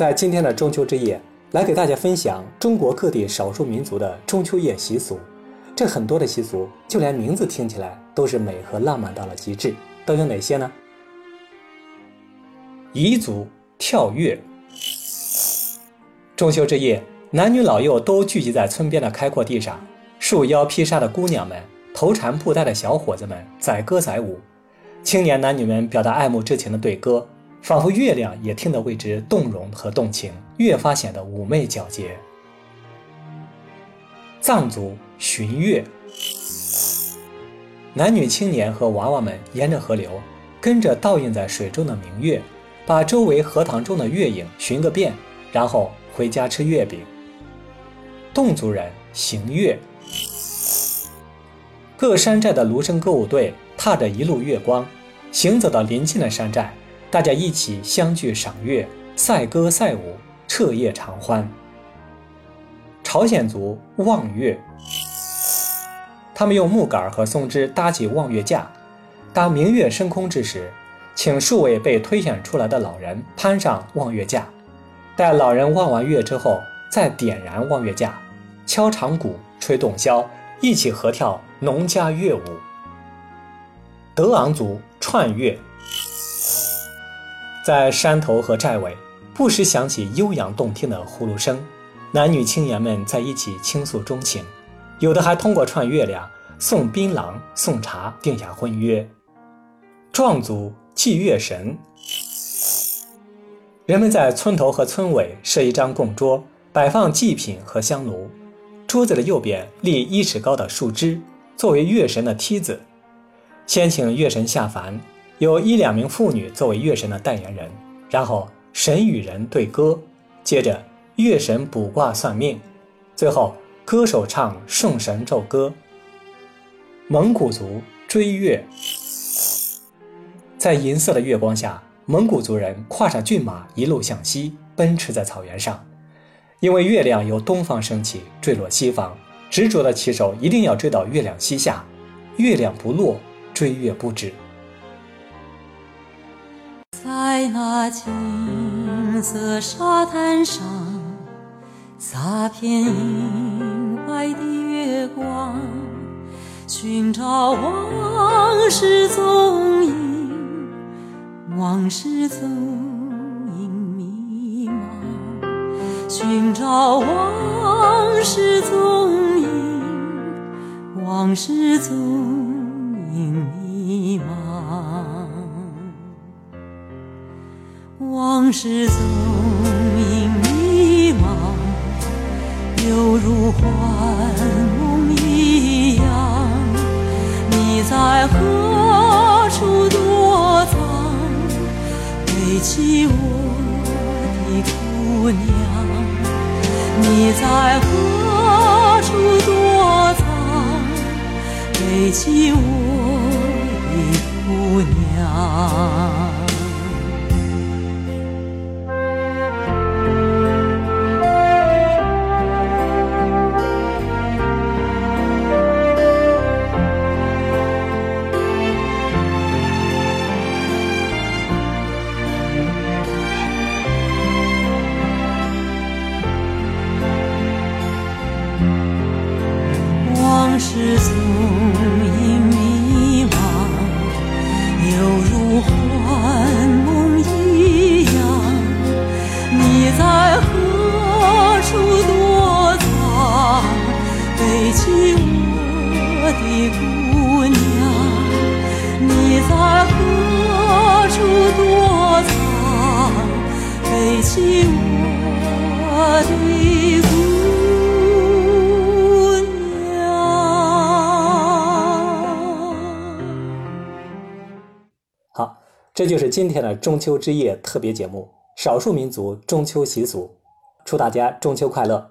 在今天的中秋之夜，来给大家分享中国各地少数民族的中秋夜习俗。这很多的习俗，就连名字听起来都是美和浪漫到了极致。都有哪些呢？彝族跳跃。中秋之夜，男女老幼都聚集在村边的开阔地上，束腰披纱的姑娘们，头缠布带的小伙子们载歌载舞，青年男女们表达爱慕之情的对歌，仿佛月亮也听得为之动容和动情，越发显得妩媚皎洁。藏族巡月，男女青年和娃娃们沿着河流，跟着倒映在水中的明月，把周围荷塘中的月影寻个遍，然后回家吃月饼。侗族人行月，各山寨的芦笙歌舞队踏着一路月光，行走到邻近的山寨，大家一起相聚赏月，赛歌赛舞，彻夜长欢。朝鲜族望月，他们用木杆和松枝搭起望月架，当明月升空之时，请数位被推选出来的老人攀上望月架，待老人望完月之后，再点燃望月架，敲长鼓，吹洞箫，一起合跳农家乐舞。德昂族串月，在山头和寨尾，不时响起悠扬动听的呼噜声。男女青年们在一起倾诉衷情，有的还通过串月亮、送槟榔、送茶定下婚约。壮族祭月神，人们在村头和村尾设一张供桌，摆放祭品和香炉，桌子的右边立一尺高的树枝，作为月神的梯子。先请月神下凡，有一两名妇女作为月神的代言人，然后神与人对歌，接着。月神卜卦算命，最后歌手唱送神咒歌。蒙古族追月，在银色的月光下，蒙古族人跨上骏马，一路向西奔驰在草原上。因为月亮由东方升起，坠落西方，执着的骑手一定要追到月亮西下。月亮不落，追月不止。在那金色沙滩上。洒片银白的月光，寻找往事踪影，往事踪影迷茫。寻找往事踪影，往事踪影迷往事踪影迷茫。犹如幻梦一样，你在何处躲藏？背弃我的姑娘，你在何处躲藏？背弃我的姑娘。时踪影迷茫，犹如幻梦一样。你在何处躲藏？背弃我的姑娘，你在何处躲藏？背弃我。好，这就是今天的中秋之夜特别节目——少数民族中秋习俗。祝大家中秋快乐！